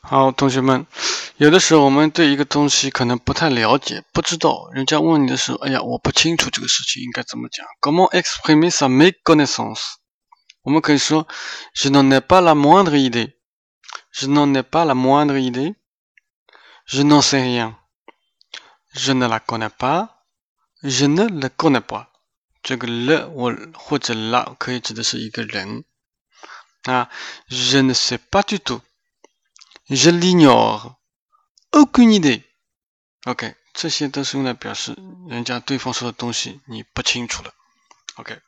好，同学们，有的时候我们对一个东西可能不太了解，不知道，人家问你的时候，哎呀，我不清楚这个事情应该怎么讲。Comment exprimer sa méconnaissance？我们可以说，Je n'en ai pas la moindre idée。Je n'en ai pas la moindre idée。Je n'en sais rien。Je ne la connais pas。Je ne le connais pas。这个 le 我或者 la 可以指的是一个人啊。Je ne sais pas du tout。 Je l'ignore. Aucune idée. OK，这些都是用来表示人家对方说的东西你不清楚了。OK。